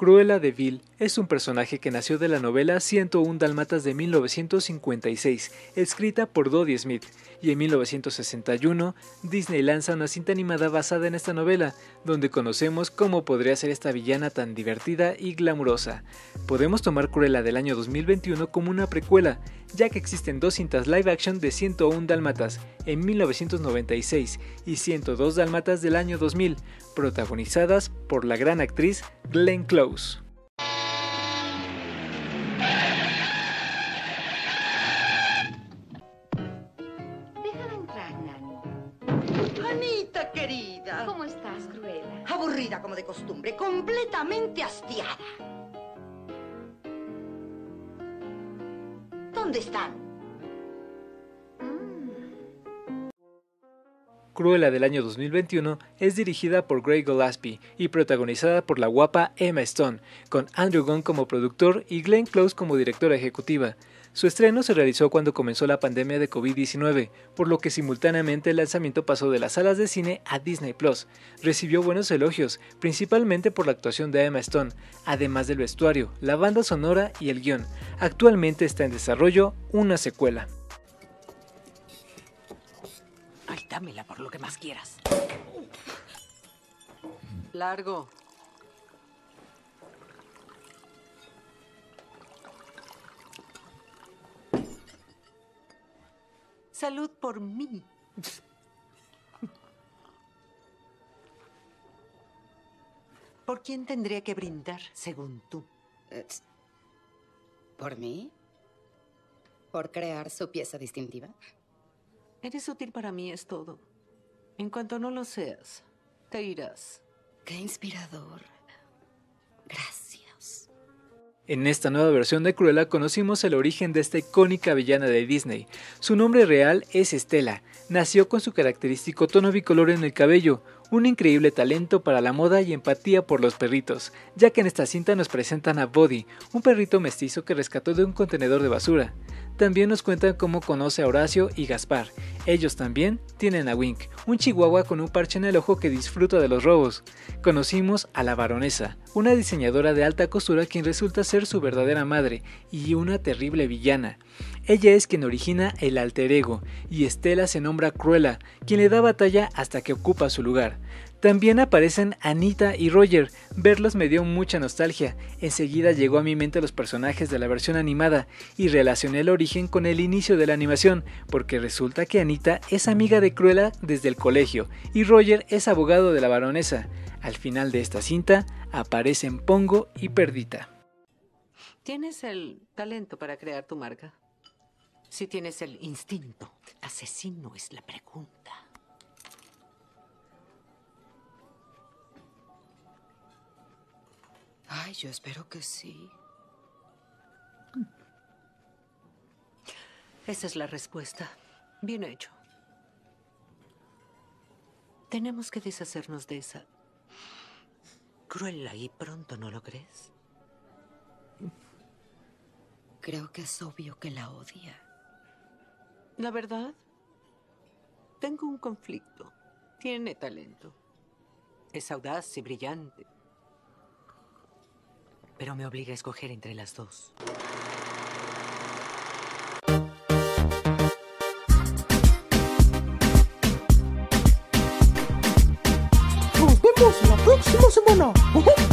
Cruella de Vil es un personaje que nació de la novela 101 Dalmatas de 1956, escrita por Dodie Smith, y en 1961 Disney lanza una cinta animada basada en esta novela, donde conocemos cómo podría ser esta villana tan divertida y glamurosa. Podemos tomar Cruella del año 2021 como una precuela, ya que existen dos cintas live action de 101 Dalmatas en 1996 y 102 Dalmatas del año 2000, protagonizadas por la gran actriz Glenn Close. Déjala entrar, Nani. Anita, querida. ¿Cómo estás, Cruella? Aburrida como de costumbre, completamente hastiada. ¿Dónde están? Cruella del año 2021 es dirigida por Greg Gillespie y protagonizada por la guapa Emma Stone, con Andrew Gunn como productor y Glenn Close como directora ejecutiva. Su estreno se realizó cuando comenzó la pandemia de COVID-19, por lo que simultáneamente el lanzamiento pasó de las salas de cine a Disney Plus. Recibió buenos elogios, principalmente por la actuación de Emma Stone, además del vestuario, la banda sonora y el guion. Actualmente está en desarrollo una secuela. Dámela por lo que más quieras. Largo. Salud por mí. ¿Por quién tendría que brindar, según tú? ¿Por mí? ¿Por crear su pieza distintiva? Eres útil para mí, es todo. En cuanto no lo seas, te irás. Qué inspirador. Gracias. En esta nueva versión de Cruella conocimos el origen de esta icónica villana de Disney. Su nombre real es Estela. Nació con su característico tono bicolor en el cabello, un increíble talento para la moda y empatía por los perritos, ya que en esta cinta nos presentan a Buddy, un perrito mestizo que rescató de un contenedor de basura. También nos cuentan cómo conoce a Horacio y Gaspar. Ellos también tienen a Wink, un chihuahua con un parche en el ojo que disfruta de los robos. Conocimos a la baronesa, una diseñadora de alta costura quien resulta ser su verdadera madre y una terrible villana. Ella es quien origina el alter ego, y Estela se nombra Cruella, quien le da batalla hasta que ocupa su lugar. También aparecen Anita y Roger. Verlos me dio mucha nostalgia. Enseguida llegó a mi mente los personajes de la versión animada y relacioné el origen con el inicio de la animación, porque resulta que Anita es amiga de Cruella desde el colegio y Roger es abogado de la baronesa. Al final de esta cinta aparecen Pongo y Perdita. Tienes el talento para crear tu marca. Si tienes el instinto asesino es la pregunta. Yo espero que sí. Esa es la respuesta. Bien hecho. Tenemos que deshacernos de esa cruela y pronto, ¿no lo crees? Creo que es obvio que la odia. La verdad, tengo un conflicto. Tiene talento. Es audaz y brillante. Pero me obliga a escoger entre las dos. Nos vemos la próxima semana.